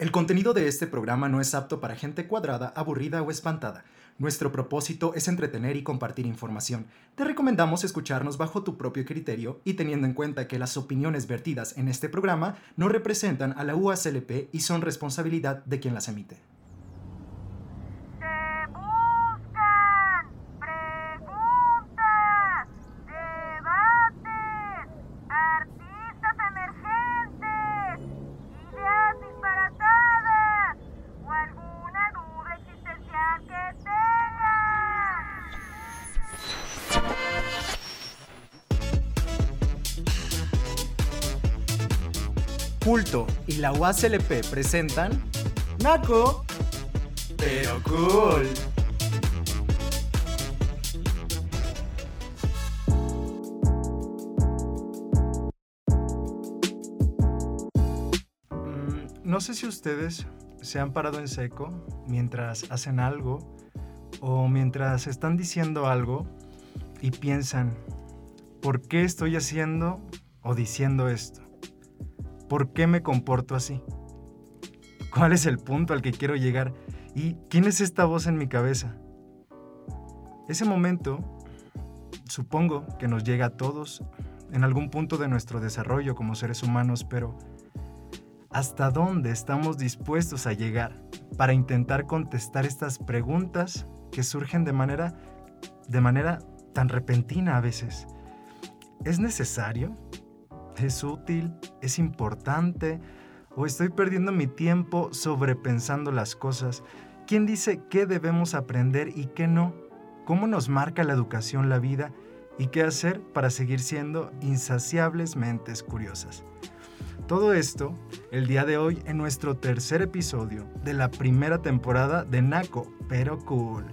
El contenido de este programa no es apto para gente cuadrada, aburrida o espantada. Nuestro propósito es entretener y compartir información. Te recomendamos escucharnos bajo tu propio criterio y teniendo en cuenta que las opiniones vertidas en este programa no representan a la UASLP y son responsabilidad de quien las emite. La UASLP presentan Naco, pero cool. Mm, no sé si ustedes se han parado en seco mientras hacen algo o mientras están diciendo algo y piensan, ¿por qué estoy haciendo o diciendo esto? ¿Por qué me comporto así? ¿Cuál es el punto al que quiero llegar? ¿Y quién es esta voz en mi cabeza? Ese momento, supongo que nos llega a todos en algún punto de nuestro desarrollo como seres humanos, pero ¿hasta dónde estamos dispuestos a llegar para intentar contestar estas preguntas que surgen de manera, de manera tan repentina a veces? ¿Es necesario? ¿Es útil? ¿Es importante? ¿O estoy perdiendo mi tiempo sobrepensando las cosas? ¿Quién dice qué debemos aprender y qué no? ¿Cómo nos marca la educación la vida? ¿Y qué hacer para seguir siendo insaciables mentes curiosas? Todo esto el día de hoy en nuestro tercer episodio de la primera temporada de Naco, pero cool.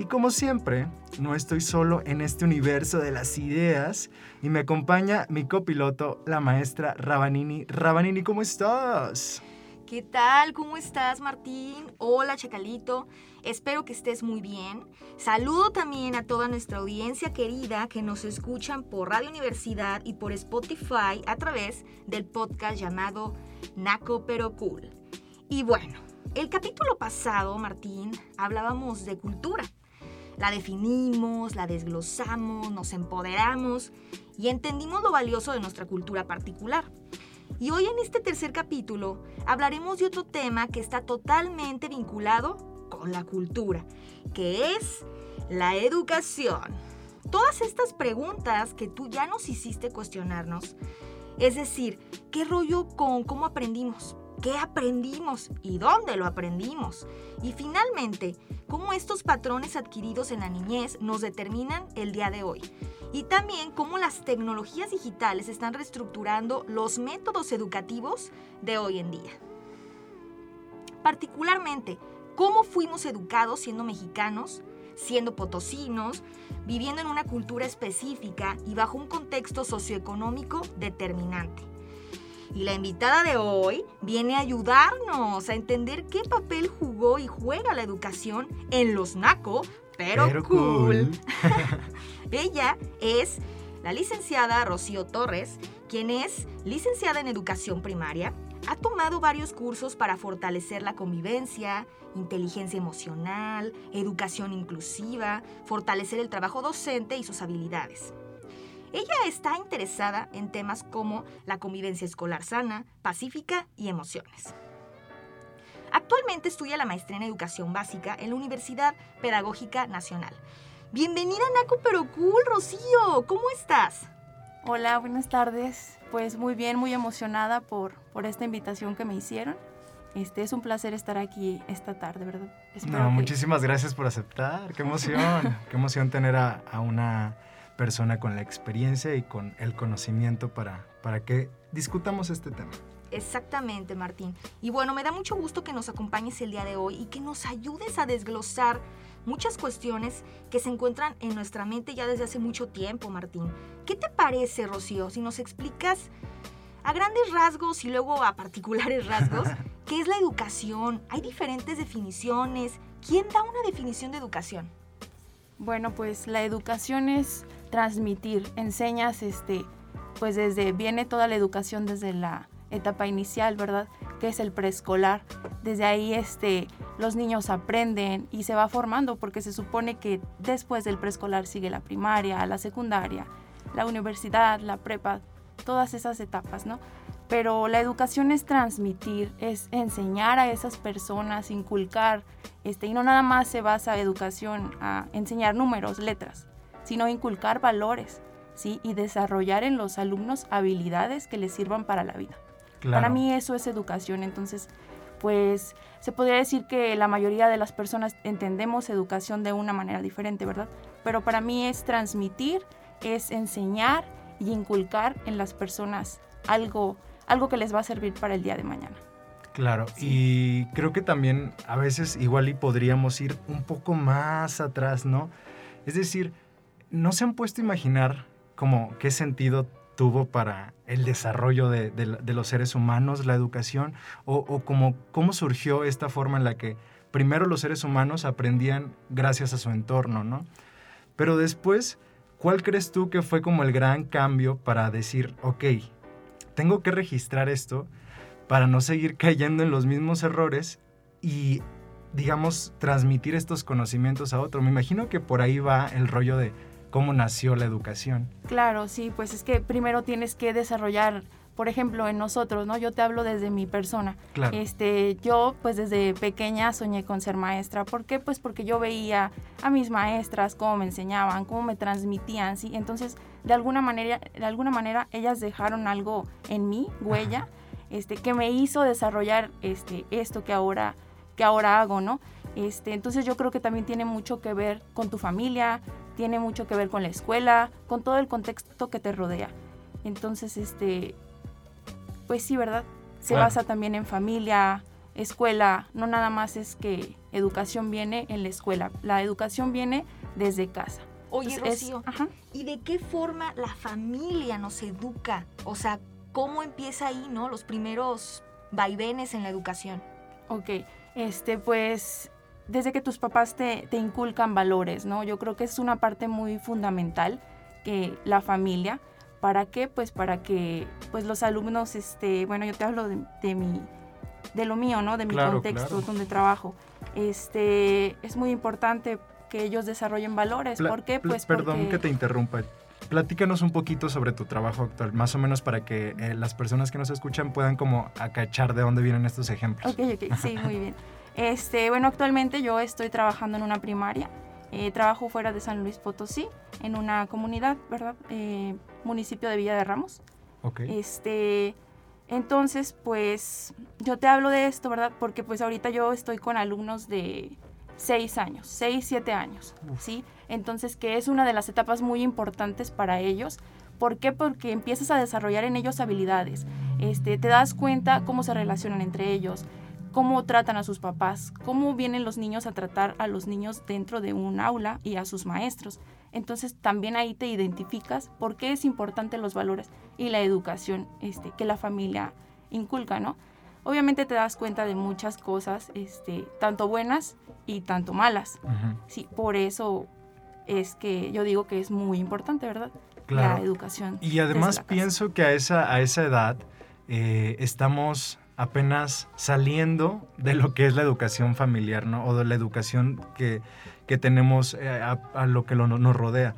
Y como siempre, no estoy solo en este universo de las ideas y me acompaña mi copiloto, la maestra Rabanini. Rabanini, ¿cómo estás? ¿Qué tal? ¿Cómo estás, Martín? Hola, Chacalito. Espero que estés muy bien. Saludo también a toda nuestra audiencia querida que nos escuchan por Radio Universidad y por Spotify a través del podcast llamado Naco Pero Cool. Y bueno, el capítulo pasado, Martín, hablábamos de cultura la definimos, la desglosamos, nos empoderamos y entendimos lo valioso de nuestra cultura particular. Y hoy en este tercer capítulo hablaremos de otro tema que está totalmente vinculado con la cultura, que es la educación. Todas estas preguntas que tú ya nos hiciste cuestionarnos, es decir, ¿qué rollo con cómo aprendimos? ¿Qué aprendimos y dónde lo aprendimos? Y finalmente, cómo estos patrones adquiridos en la niñez nos determinan el día de hoy. Y también cómo las tecnologías digitales están reestructurando los métodos educativos de hoy en día. Particularmente, cómo fuimos educados siendo mexicanos, siendo potosinos, viviendo en una cultura específica y bajo un contexto socioeconómico determinante. Y la invitada de hoy viene a ayudarnos a entender qué papel jugó y juega la educación en los NACO, pero, cool. Ella es la licenciada Rocío Torres, quien es licenciada en educación primaria, ha tomado varios cursos para fortalecer la convivencia, inteligencia emocional, educación inclusiva, fortalecer el trabajo docente y sus habilidades. Ella está interesada en temas como la convivencia escolar sana, pacífica y emociones. Actualmente estudia la maestría en educación básica en la Universidad Pedagógica Nacional. Bienvenida Naco Pero Cool, Rocío, ¿cómo estás? Hola, buenas tardes. Pues muy bien, muy emocionada por, por esta invitación que me hicieron. Este, es un placer estar aquí esta tarde, ¿verdad? no, muchísimas gracias por aceptar. Qué emoción, qué emoción tener a, a una persona con la experiencia y con el conocimiento para, para que discutamos este tema. Exactamente, Martín. Y bueno, me da mucho gusto que nos acompañes el día de hoy y que nos ayudes a desglosar muchas cuestiones que se encuentran en nuestra mente ya desde hace mucho tiempo, Martín. ¿Qué te parece, Rocío, si nos explicas a grandes rasgos y luego a particulares rasgos qué es la educación? Hay diferentes definiciones. ¿Quién da una definición de educación? Bueno, pues la educación es transmitir, enseñas, este, pues desde, viene toda la educación desde la etapa inicial, ¿verdad? que es el preescolar. Desde ahí este, los niños aprenden y se va formando porque se supone que después del preescolar sigue la primaria, la secundaria, la universidad, la prepa, todas esas etapas, ¿no? Pero la educación es transmitir, es enseñar a esas personas, inculcar, este, y no nada más se basa educación a enseñar números, letras, sino inculcar valores, ¿sí? Y desarrollar en los alumnos habilidades que les sirvan para la vida. Para mí eso es educación, entonces pues se podría decir que la mayoría de las personas entendemos educación de una manera diferente, ¿verdad? Pero para mí es transmitir, es enseñar y inculcar en las personas algo, algo que les va a servir para el día de mañana. Claro, y creo que también a veces igual y podríamos ir un poco más atrás, ¿no? Es decir, ¿no se han puesto a imaginar como qué sentido tuvo para el desarrollo de, los seres humanos, la educación, o, como, cómo surgió esta forma en la que primero los seres humanos aprendían gracias a su entorno, ¿no? Pero después, ¿cuál crees tú que fue como el gran cambio para decir, ok, tengo que registrar esto para no seguir cayendo en los mismos errores y, digamos, transmitir estos conocimientos a otro? Me imagino que por ahí va el rollo de cómo nació la educación. Claro, sí, pues es que primero tienes que desarrollar, por ejemplo, en nosotros, ¿no? Yo te hablo desde mi persona. Claro. Este, yo pues desde pequeña soñé con ser maestra. ¿Por qué? Pues porque yo veía a mis maestras cómo me enseñaban, cómo me transmitían, ¿sí? Entonces, de alguna manera, de alguna manera ellas dejaron algo en mí, huella, este, que me hizo desarrollar este, esto que ahora, que ahora hago, ¿no? Este, entonces yo creo que también tiene mucho que ver con tu familia, tiene mucho que ver con la escuela, con todo el contexto que te rodea. Entonces, este, pues sí, ¿verdad? Se basa también en familia, escuela, no nada más es que educación viene en la escuela, la educación viene desde casa. Oye, Rocío, ¿y de qué forma la familia nos educa? O sea, ¿cómo empieza ahí, no? Los primeros vaivenes en la educación. Ok, este, pues desde que tus papás te, te, inculcan valores, ¿no? Yo creo que es una parte muy fundamental que la familia. ¿Para qué? Pues para que pues los alumnos, este, bueno, yo te hablo de, de mi, de lo mío, ¿no? De mi contexto donde trabajo. Este, es muy importante que ellos desarrollen valores. ¿Por qué? Pues perdón que te interrumpa. Platícanos un poquito sobre tu trabajo actual, más o menos para que eh, las personas que nos escuchan puedan como acachar de dónde vienen estos ejemplos. Ok, ok, sí, muy bien. Este, bueno, actualmente yo estoy trabajando en una primaria. Eh, trabajo fuera de San Luis Potosí, en una comunidad, ¿verdad? Eh, municipio de Villa de Ramos. Este, entonces, pues yo te hablo de esto, ¿verdad? Porque pues ahorita yo estoy con alumnos de 6 años, 6, 7 años, ¿sí? Entonces, que es una de las etapas muy importantes para ellos. ¿Por qué? Porque empiezas a desarrollar en ellos habilidades. Este, te das cuenta cómo se relacionan entre ellos, cómo tratan a sus papás, cómo vienen los niños a tratar a los niños dentro de un aula y a sus maestros. Entonces también ahí te identificas por qué es importante los valores y la educación este, que la familia inculca, ¿no? Obviamente te das cuenta de muchas cosas, este, tanto buenas y tanto malas. Sí, por eso es que yo digo que es muy importante, ¿verdad? La educación. Y además pienso que a esa, a esa edad eh, estamos apenas saliendo de lo que es la educación familiar, ¿no? O de la educación que, tenemos eh, a, lo que nos rodea.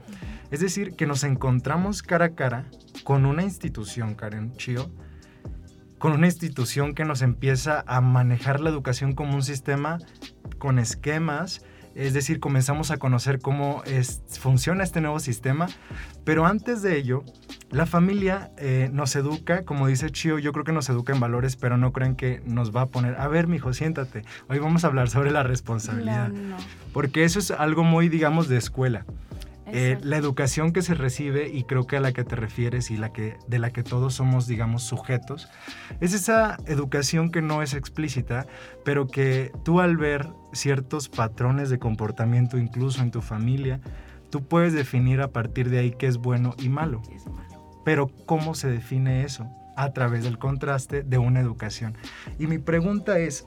Es decir, que nos encontramos cara a cara con una institución, Karen Chio, con una institución que nos empieza a manejar la educación como un sistema con esquemas, es decir, comenzamos a conocer cómo funciona este nuevo sistema, pero antes de ello, la familia eh, nos educa, como dice Chio, yo creo que nos educa en valores, pero no creen que nos va a poner, a ver, mijo, siéntate, hoy vamos a hablar sobre la responsabilidad, porque eso es algo muy, digamos, de escuela. Eh, la educación que se recibe, y creo que a la que te refieres y la que, de la que todos somos, digamos, sujetos, es esa educación que no es explícita, pero que tú al ver ciertos patrones de comportamiento, incluso en tu familia, tú puedes definir a partir de ahí qué es bueno y malo. Pero ¿cómo se define eso? A través del contraste de una educación. Y mi pregunta es,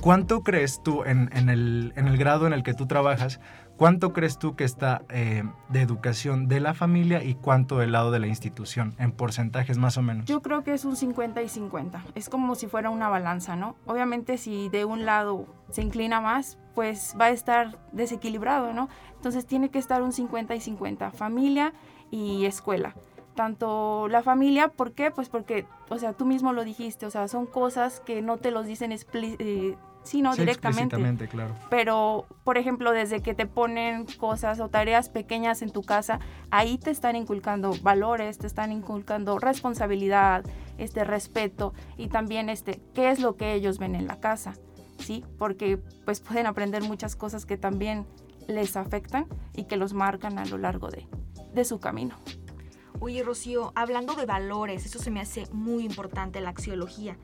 ¿cuánto crees tú en, el, en el grado en el que tú trabajas? ¿Cuánto crees tú que está eh, de educación de la familia y cuánto del lado de la institución, en porcentajes más o menos? Yo creo que es un 50 y 50. Es como si fuera una balanza, ¿no? Obviamente si de un lado se inclina más, pues va a estar desequilibrado, ¿no? Entonces tiene que estar un 50 y 50, familia y escuela. Tanto la familia, ¿por qué? Pues porque, o sea, tú mismo lo dijiste, o sea, son cosas que no te los dicen explícitamente. Eh, Sí, no, directamente. claro. Pero, por ejemplo, desde que te ponen cosas o tareas pequeñas en tu casa, ahí te están inculcando valores, te están inculcando responsabilidad, este respeto y también este qué es lo que ellos ven en la casa, ¿sí? Porque pues pueden aprender muchas cosas que también les afectan y que los marcan a lo largo de, de su camino. Oye, Rocío, hablando de valores, eso se me hace muy importante, la axiología.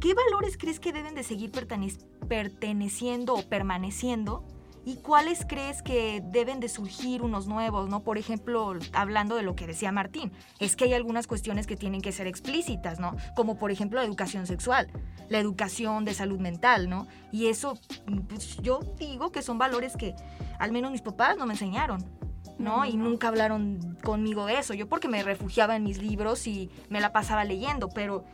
¿Qué valores crees que deben de seguir perteneciendo o permaneciendo? ¿Y cuáles crees que deben de surgir unos nuevos, no? Por ejemplo, hablando de lo que decía Martín, es que hay algunas cuestiones que tienen que ser explícitas, ¿no? Como por ejemplo la educación sexual, la educación de salud mental, ¿no? Y eso, pues, yo digo que son valores que al menos mis papás no me enseñaron. ¿no? Y nunca hablaron conmigo de eso. Yo porque me refugiaba en mis libros y me la pasaba leyendo, pero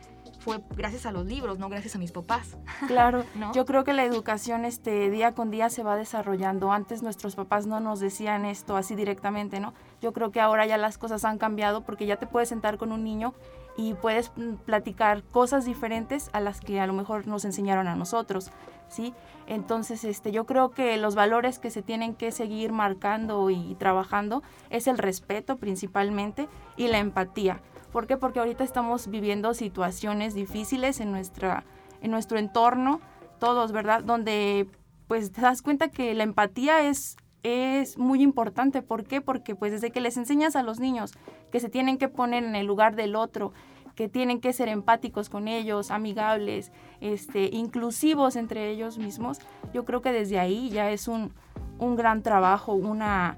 fue gracias a los libros, no gracias a mis papás. Claro, yo creo que la educación este, día con día se va desarrollando. Antes nuestros papás no nos decían esto así directamente, ¿no? Yo creo que ahora ya las cosas han cambiado porque ya te puedes sentar con un niño y puedes mm, platicar cosas diferentes a las que a lo mejor nos enseñaron a nosotros, ¿sí? Entonces, este, yo creo que los valores que se tienen que seguir marcando y trabajando es el respeto principalmente y la empatía ¿Por qué? Porque ahorita estamos viviendo situaciones difíciles en, nuestra, en nuestro entorno, todos, ¿verdad? Donde pues te das cuenta que la empatía es, es muy importante. ¿Por qué? Porque pues desde que les enseñas a los niños que se tienen que poner en el lugar del otro, que tienen que ser empáticos con ellos, amigables, este, inclusivos entre ellos mismos, yo creo que desde ahí ya es un, un gran trabajo, una,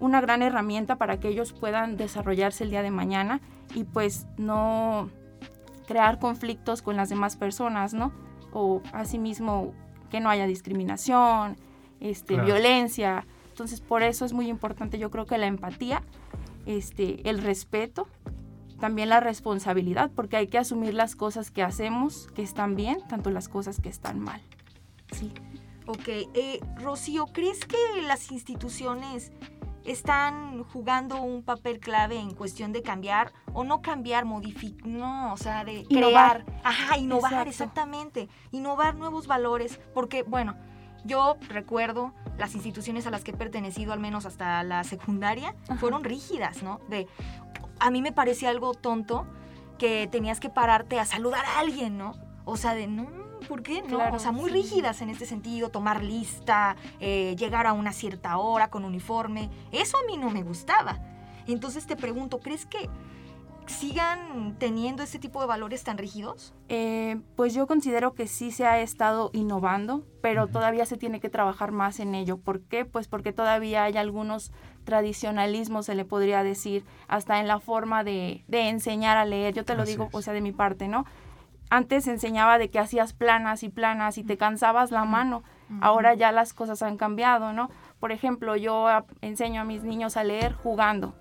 una gran herramienta para que ellos puedan desarrollarse el día de mañana y pues no crear conflictos con las demás personas, ¿no? O asimismo que no haya discriminación, este, violencia. Entonces por eso es muy importante yo creo que la empatía, este, el respeto, también la responsabilidad, porque hay que asumir las cosas que hacemos que están bien, tanto las cosas que están mal. Sí. Ok, eh, Rocío, ¿crees que las instituciones están jugando un papel clave en cuestión de cambiar o no cambiar, modificar, no, o sea, de crear, ajá, innovar, exactamente, innovar nuevos valores, porque bueno, yo recuerdo las instituciones a las que he pertenecido, al menos hasta la secundaria, fueron rígidas, ¿no? De, a mí me parecía algo tonto que tenías que pararte a saludar a alguien, ¿no? O sea, de, no, ¿por qué no? o sea, muy rígidas en este sentido, tomar lista, eh, llegar a una cierta hora con uniforme. Eso a mí no me gustaba. Entonces te pregunto, ¿crees que sigan teniendo este tipo de valores tan rígidos? Eh, pues yo considero que sí se ha estado innovando, pero todavía se tiene que trabajar más en ello. ¿Por qué? Pues porque todavía hay algunos tradicionalismos, se le podría decir, hasta en la forma de, enseñar a leer. Yo te lo digo, o sea, de mi parte, ¿no? Antes enseñaba de que hacías planas y planas y te cansabas la mano. Ahora ya las cosas han cambiado, ¿no? Por ejemplo, yo enseño a mis niños a leer jugando.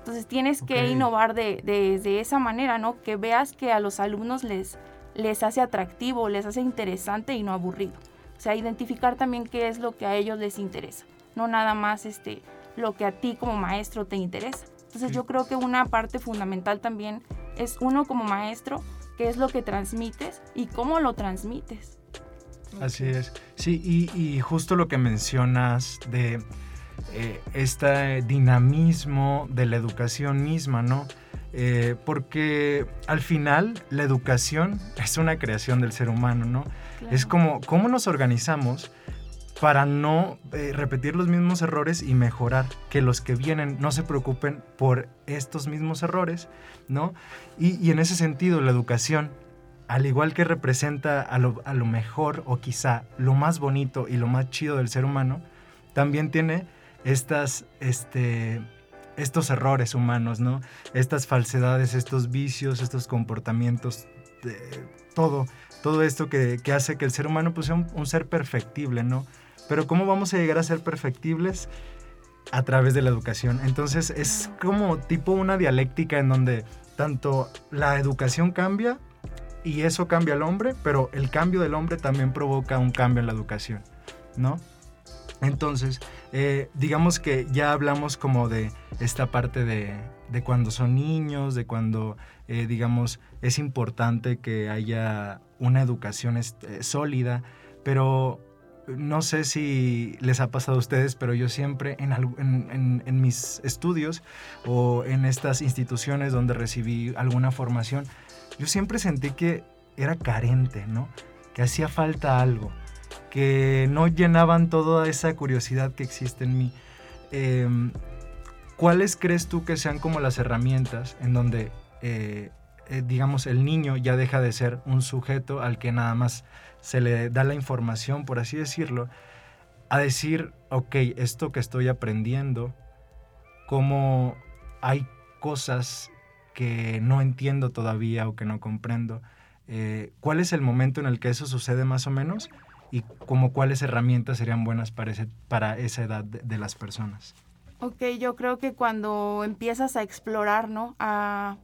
Entonces tienes que innovar de, de, esa manera, ¿no? Que veas que a los alumnos les, les hace atractivo, les hace interesante y no aburrido. O sea, identificar también qué es lo que a ellos les interesa, no nada más este, lo que a ti como maestro te interesa. Entonces yo creo que una parte fundamental también es uno como maestro qué es lo que transmites y cómo lo transmites. Así es. Sí, y, justo lo que mencionas de eh, este dinamismo de la educación misma, ¿no? Eh, porque al final la educación es una creación del ser humano, ¿no? Es como cómo nos organizamos para no eh, repetir los mismos errores y mejorar, que los que vienen no se preocupen por estos mismos errores, ¿no? Y, en ese sentido, la educación, al igual que representa a lo, mejor o quizá lo más bonito y lo más chido del ser humano, también tiene estas, este, estos errores humanos, ¿no? Estas falsedades, estos vicios, estos comportamientos todo, todo esto que, hace que el ser humano pues, sea un, ser perfectible, ¿no? Pero ¿cómo vamos a llegar a ser perfectibles? A través de la educación. Entonces es como tipo una dialéctica en donde tanto la educación cambia y eso cambia al hombre, pero el cambio del hombre también provoca un cambio en la educación, ¿no? Entonces, eh, digamos que ya hablamos como de esta parte de, cuando son niños, de cuando, eh, digamos, es importante que haya una educación este, sólida, pero no sé si les ha pasado a ustedes, pero yo siempre en, en, mis estudios o en estas instituciones donde recibí alguna formación, yo siempre sentí que era carente, ¿no? Que hacía falta algo que no llenaban toda esa curiosidad que existe en mí. Em, ¿Cuáles crees tú que sean como las herramientas en donde, eh, eh, digamos, el niño ya deja de ser un sujeto al que nada más se le da la información, por así decirlo, a decir, ok, esto que estoy aprendiendo, cómo hay cosas que no entiendo todavía o que no comprendo. Eh, ¿Cuál es el momento en el que eso sucede más o menos? y como cuáles herramientas serían buenas para, para esa edad de, las personas. Ok, yo creo que cuando empiezas a explorar, ¿no? A,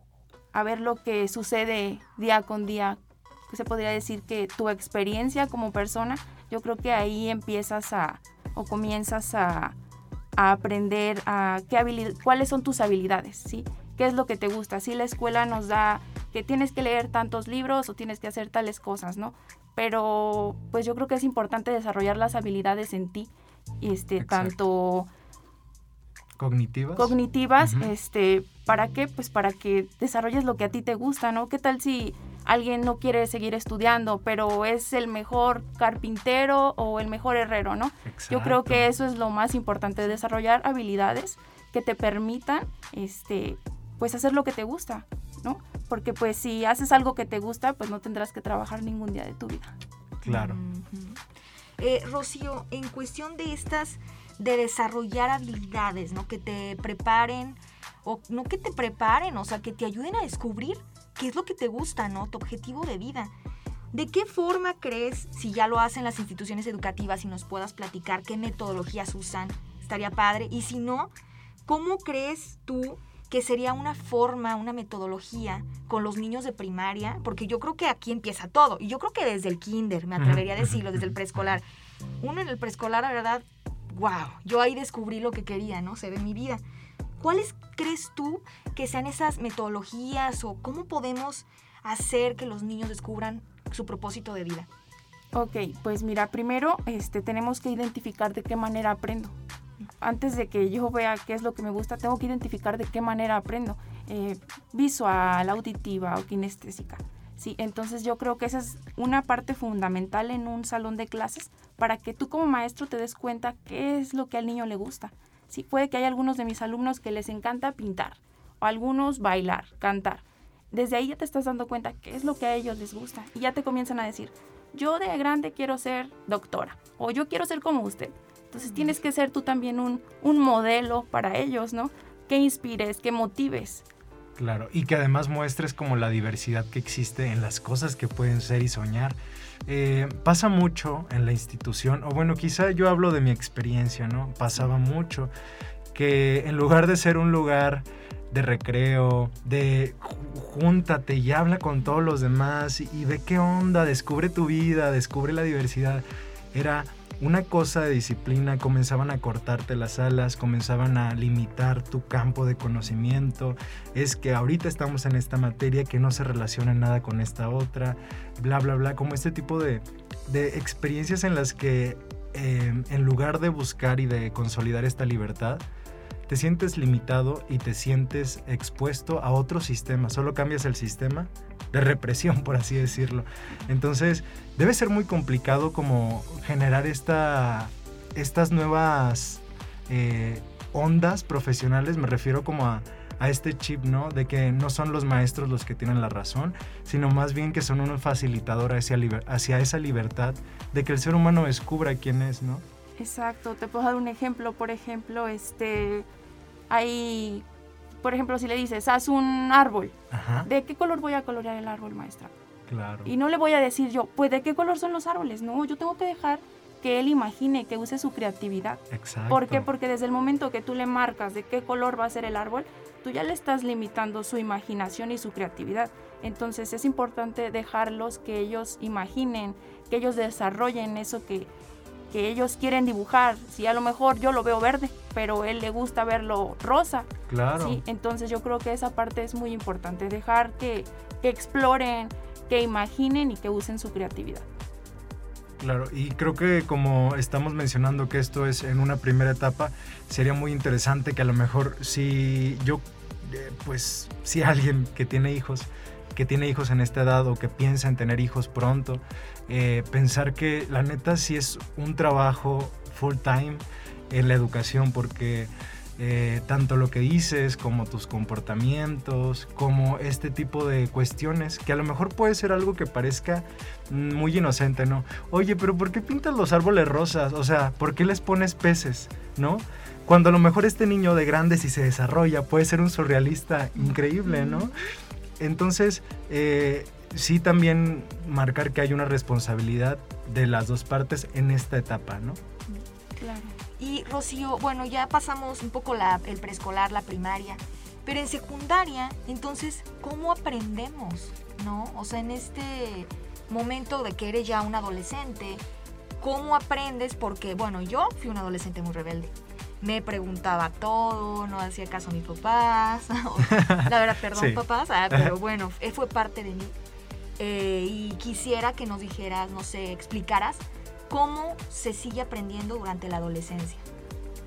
ver lo que sucede día con día, se podría decir que tu experiencia como persona, yo creo que ahí empiezas a, o comienzas a, a aprender a qué cuáles son tus habilidades, ¿sí? ¿Qué es lo que te gusta? Si la escuela nos da que tienes que leer tantos libros o tienes que hacer tales cosas, ¿no? pero pues yo creo que es importante desarrollar las habilidades en ti, este, tanto cognitivas. Cognitivas, este, ¿para qué? Pues para que desarrolles lo que a ti te gusta, ¿no? ¿Qué tal si alguien no quiere seguir estudiando, pero es el mejor carpintero o el mejor herrero, ¿no? Yo creo que eso es lo más importante, desarrollar habilidades que te permitan, este, pues hacer lo que te gusta, ¿no? porque pues si haces algo que te gusta, pues no tendrás que trabajar ningún día de tu vida. Claro. Eh, Rocío, en cuestión de estas, de desarrollar habilidades, ¿no? Que te preparen, o no que te preparen, o sea, que te ayuden a descubrir qué es lo que te gusta, ¿no? Tu objetivo de vida. ¿De qué forma crees, si ya lo hacen las instituciones educativas y nos puedas platicar qué metodologías usan? Estaría padre. Y si no, ¿cómo crees tú que sería una forma, una metodología con los niños de primaria, porque yo creo que aquí empieza todo, y yo creo que desde el kinder, me atrevería a decirlo, desde el preescolar. Uno en el preescolar, la verdad, wow, yo ahí descubrí lo que quería, ¿no? Se ve mi vida. ¿Cuáles crees tú que sean esas metodologías o cómo podemos hacer que los niños descubran su propósito de vida? Ok, pues mira, primero este, tenemos que identificar de qué manera aprendo antes de que yo vea qué es lo que me gusta, tengo que identificar de qué manera aprendo, eh, visual, auditiva o kinestésica. Sí, entonces yo creo que esa es una parte fundamental en un salón de clases para que tú como maestro te des cuenta qué es lo que al niño le gusta. Sí, puede que haya algunos de mis alumnos que les encanta pintar o algunos bailar, cantar. Desde ahí ya te estás dando cuenta qué es lo que a ellos les gusta y ya te comienzan a decir, yo de grande quiero ser doctora o yo quiero ser como usted. Entonces tienes que ser tú también un, modelo para ellos, ¿no? Que inspires, que motives. Claro, y que además muestres como la diversidad que existe en las cosas que pueden ser y soñar. Eh, pasa mucho en la institución, o bueno, quizá yo hablo de mi experiencia, ¿no? Pasaba mucho que en lugar de ser un lugar de recreo, de júntate y habla con todos los demás y, y ve qué onda, descubre tu vida, descubre la diversidad, era una cosa de disciplina, comenzaban a cortarte las alas, comenzaban a limitar tu campo de conocimiento, es que ahorita estamos en esta materia que no se relaciona nada con esta otra, bla, bla, bla, como este tipo de, experiencias en las que eh, en lugar de buscar y de consolidar esta libertad, te sientes limitado y te sientes expuesto a otro sistema, solo cambias el sistema de represión, por así decirlo. Entonces, debe ser muy complicado como generar esta, estas nuevas eh, ondas profesionales, me refiero como a, este chip, ¿no? De que no son los maestros los que tienen la razón, sino más bien que son un facilitador hacia, hacia esa libertad de que el ser humano descubra quién es, ¿no? Exacto, te puedo dar un ejemplo, por ejemplo, este, hay por ejemplo, si le dices, haz un árbol, ¿de qué color voy a colorear el árbol, maestra? Claro. Y no le voy a decir yo, pues de qué color son los árboles. No, yo tengo que dejar que él imagine, que use su creatividad. Exacto. ¿Por qué? Porque desde el momento que tú le marcas de qué color va a ser el árbol, tú ya le estás limitando su imaginación y su creatividad. Entonces es importante dejarlos que ellos imaginen, que ellos desarrollen eso que, que ellos quieren dibujar. Si a lo mejor yo lo veo verde, pero él le gusta verlo rosa. Claro. ¿sí? Entonces yo creo que esa parte es muy importante, dejar que, que exploren, que imaginen y que usen su creatividad. Claro, y creo que como estamos mencionando que esto es en una primera etapa, sería muy interesante que a lo mejor si yo, eh, pues si alguien que tiene hijos, que tiene hijos en esta edad o que piensa en tener hijos pronto, eh, pensar que la neta sí es un trabajo full time en la educación porque eh, tanto lo que dices como tus comportamientos, como este tipo de cuestiones, que a lo mejor puede ser algo que parezca muy inocente, ¿no? Oye, pero ¿por qué pintas los árboles rosas? O sea, ¿por qué les pones peces? ¿No? Cuando a lo mejor este niño de grande, si se desarrolla, puede ser un surrealista increíble, ¿no? Entonces, eh, sí también marcar que hay una responsabilidad de las dos partes en esta etapa, ¿no? Claro. Y Rocío, bueno, ya pasamos un poco la, el preescolar, la primaria, pero en secundaria, entonces, ¿cómo aprendemos? ¿No? O sea, en este momento de que eres ya un adolescente, ¿cómo aprendes? Porque, bueno, yo fui un adolescente muy rebelde. Me preguntaba todo, no hacía caso a mis papás. La verdad, perdón, Sí. papás, ah, pero bueno, fue parte de mí. Eh, y quisiera que nos dijeras, no sé, explicaras cómo se sigue aprendiendo durante la adolescencia.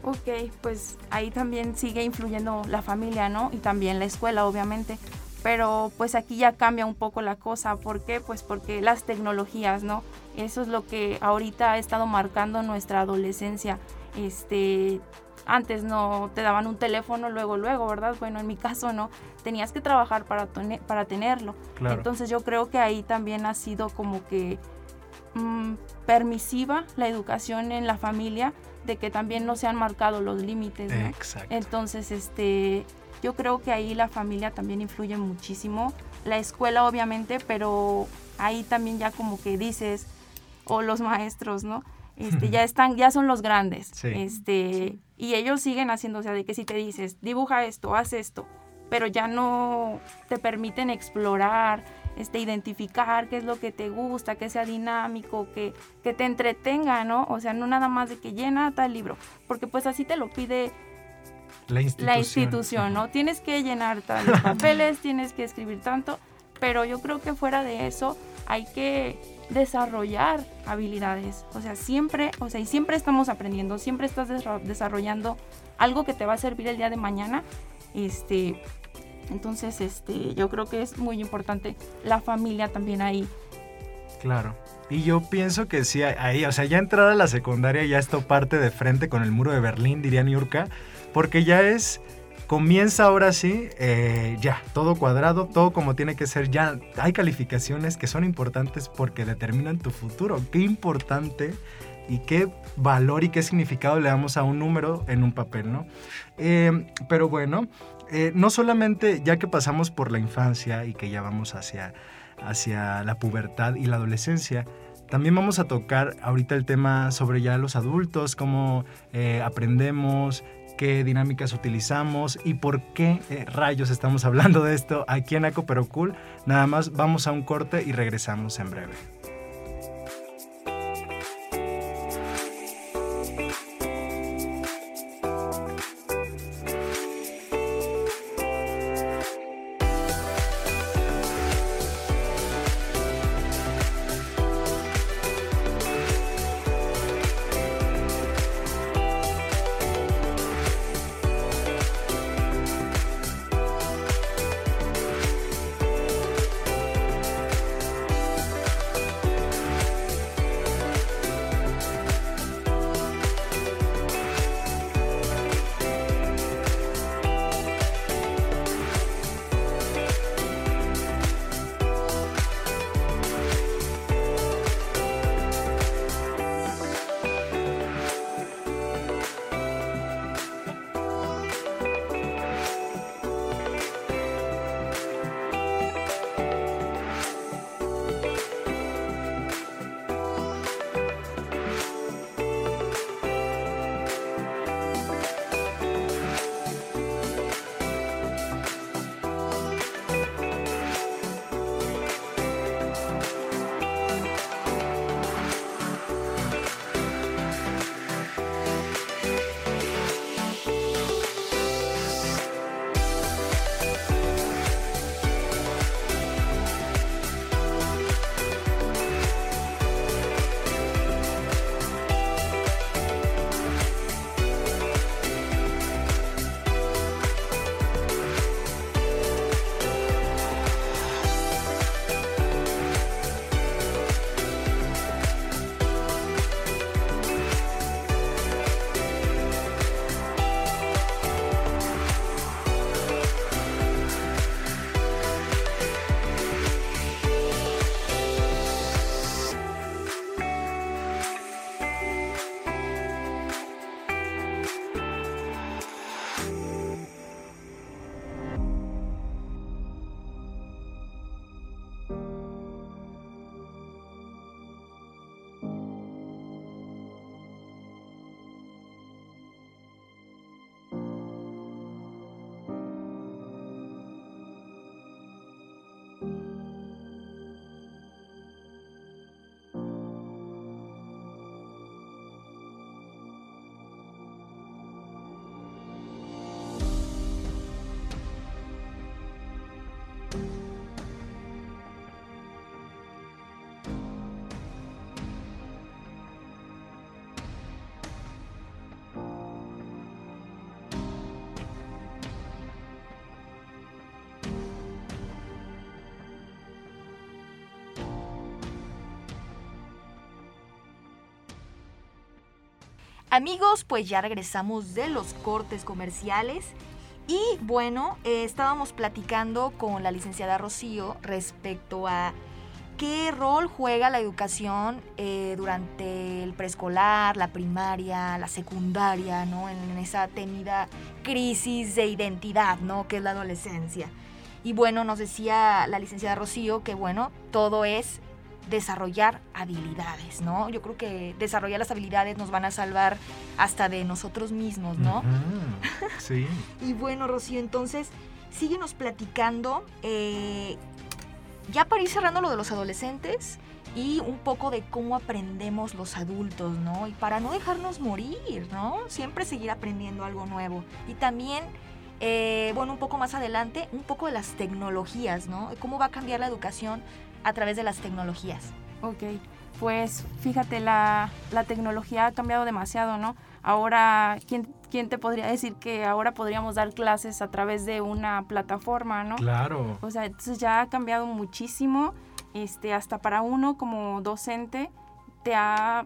Ok, pues ahí también sigue influyendo la familia, ¿no? Y también la escuela, obviamente. Pero pues aquí ya cambia un poco la cosa. ¿Por qué? Pues porque las tecnologías, ¿no? Eso es lo que ahorita ha estado marcando nuestra adolescencia. Este, antes no te daban un teléfono luego, luego, ¿verdad? Bueno, en mi caso no. Tenías que trabajar para, para tenerlo. Claro. Entonces yo creo que ahí también ha sido como que mm, permisiva la educación en la familia, de que también no se han marcado los límites, ¿no? Exacto. Entonces, este, yo creo que ahí la familia también influye muchísimo, la escuela obviamente, pero ahí también ya como que dices, o los maestros, ¿no? Este, ya están, ya son los grandes, Sí. este, y ellos siguen haciendo, o sea, de que si te dices, dibuja esto, haz esto, pero ya no te permiten explorar, este, identificar qué es lo que te gusta, que sea dinámico, que, que te entretenga, ¿no? O sea, no nada más de que llena tal libro, porque pues así te lo pide La institución. la institución, ¿no? Tienes que llenar tantos papeles, tienes que escribir tanto, pero yo creo que fuera de eso hay que desarrollar habilidades, o sea, siempre, o sea, y siempre estamos aprendiendo, siempre estás desarrollando algo que te va a servir el día de mañana, este, entonces, este, yo creo que es muy importante la familia también ahí. Claro. Y yo pienso que sí, ahí, o sea, ya entrar a la secundaria ya esto parte de frente con el muro de Berlín, diría Niurka, porque ya es, comienza ahora sí, eh, ya, todo cuadrado, todo como tiene que ser, ya hay calificaciones que son importantes porque determinan tu futuro. Qué importante y qué valor y qué significado le damos a un número en un papel, ¿no? Eh, pero bueno, eh, no solamente ya que pasamos por la infancia y que ya vamos hacia, hacia la pubertad y la adolescencia, también vamos a tocar ahorita el tema sobre ya los adultos, cómo eh, aprendemos, qué dinámicas utilizamos y por qué eh, rayos estamos hablando de esto aquí en Aco Pero Cool. Nada más vamos a un corte y regresamos en breve. Amigos, pues ya regresamos de los cortes comerciales. Y bueno, eh, estábamos platicando con la licenciada Rocío respecto a qué rol juega la educación eh, durante el preescolar, la primaria, la secundaria, ¿no? En, esa temida crisis de identidad, ¿no? Que es la adolescencia. Y bueno, nos decía la licenciada Rocío que bueno, todo es desarrollar habilidades, ¿no? Yo creo que desarrollar las habilidades nos van a salvar hasta de nosotros mismos, ¿no? Sí. y bueno, Rocío, entonces, síguenos platicando, eh, ya para ir cerrando lo de los adolescentes y un poco de cómo aprendemos los adultos, ¿no? Y para no dejarnos morir, ¿no? Siempre seguir aprendiendo algo nuevo. Y también... Eh, bueno, un poco más adelante, un poco de las tecnologías, ¿no? Cómo va a cambiar la educación a través de las tecnologías. Ok, pues fíjate, la, la tecnología ha cambiado demasiado, ¿no? Ahora, ¿quién, ¿quién te podría decir que ahora podríamos dar clases a través de una plataforma, ¿no? Claro. O sea, entonces ya ha cambiado muchísimo, este, hasta para uno como docente te ha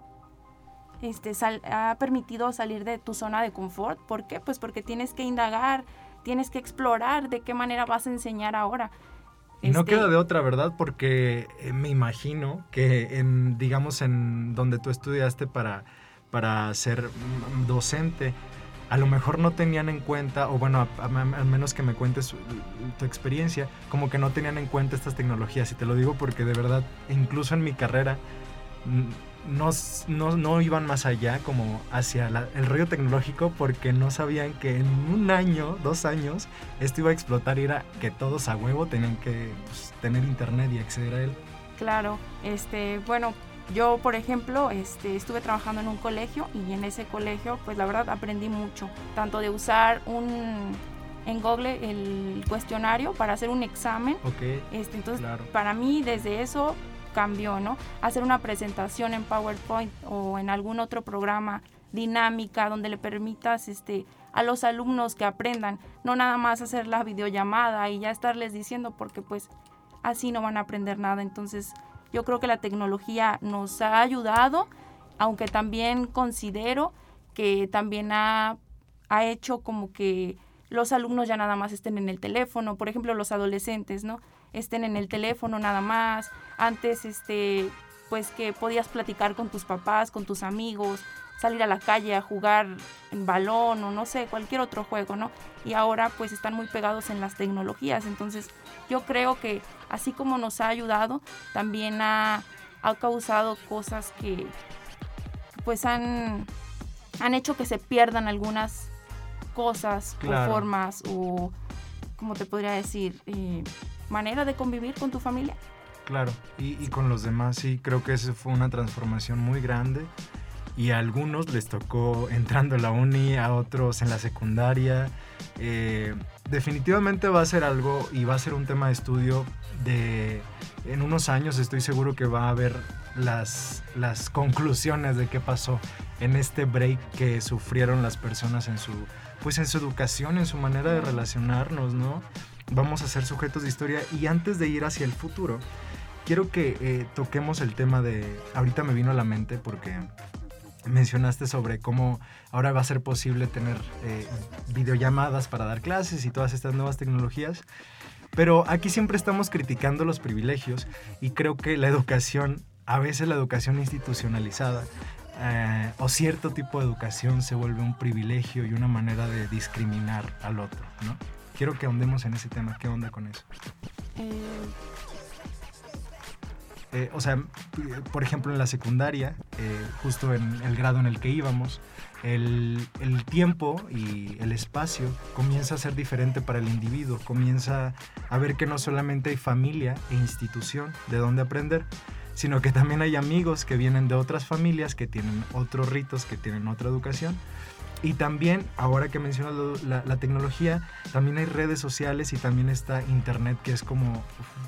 este, ha permitido salir de tu zona de confort. ¿Por qué? Pues porque tienes que indagar, tienes que explorar de qué manera vas a enseñar ahora. Y no queda de otra, ¿verdad? Porque eh, me imagino que en, digamos, en donde tú estudiaste para, para ser docente, a lo mejor no tenían en cuenta, o bueno, al menos que me cuentes tu experiencia, como que no tenían en cuenta estas tecnologías. Y te lo digo porque de verdad, incluso en mi carrera, no, no, iban más allá como hacia el rollo tecnológico porque no sabían que en un año, dos años, esto iba a explotar y era que todos a huevo tenían que pues, tener internet y acceder a él. Claro, este, bueno, yo por ejemplo este, estuve trabajando en un colegio y en ese colegio pues la verdad aprendí mucho, tanto de usar un en Google el cuestionario para hacer un examen. Ok. Este, entonces, para mí desde eso cambió, ¿no? Hacer una presentación en PowerPoint o en algún otro programa dinámica donde le permitas este, a los alumnos que aprendan, no nada más hacer la videollamada y ya estarles diciendo porque pues así no van a aprender nada. Entonces yo creo que la tecnología nos ha ayudado, aunque también considero que también ha, ha hecho como que los alumnos ya nada más estén en el teléfono, por ejemplo los adolescentes, ¿no? Estén en el teléfono nada más. Antes, este, pues que podías platicar con tus papás, con tus amigos, salir a la calle a jugar en balón o no sé, cualquier otro juego, ¿no? Y ahora pues están muy pegados en las tecnologías. Entonces yo creo que así como nos ha ayudado, también ha, ha causado cosas que pues han, han hecho que se pierdan algunas cosas o formas o, como te podría decir? Eh, manera de convivir con tu familia. Claro, y, con los demás, sí, creo que esa fue una transformación muy grande y a algunos les tocó entrando a la uni, a otros en la secundaria. Eh, definitivamente va a ser algo y va a ser un tema de estudio de en unos años estoy seguro que va a haber las, las conclusiones de qué pasó en este break que sufrieron las personas en su pues en su educación, en su manera de relacionarnos, ¿no? Vamos a ser sujetos de historia y antes de ir hacia el futuro, quiero que eh, toquemos el tema de, ahorita me vino a la mente porque mencionaste sobre cómo ahora va a ser posible tener eh, videollamadas para dar clases y todas estas nuevas tecnologías. Pero aquí siempre estamos criticando los privilegios y creo que la educación, a veces la educación institucionalizada eh, o cierto tipo de educación se vuelve un privilegio y una manera de discriminar al otro, ¿no? Quiero que ahondemos en ese tema. ¿Qué onda con eso? Eh. Eh, o sea, por ejemplo, en la secundaria, eh, justo en el grado en el que íbamos, el, el, tiempo y el espacio comienza a ser diferente para el individuo, comienza a ver que no solamente hay familia e institución de donde aprender, sino que también hay amigos que vienen de otras familias, que tienen otros ritos, que tienen otra educación, y también, ahora que mencionas la, tecnología, también hay redes sociales y también está Internet, que es como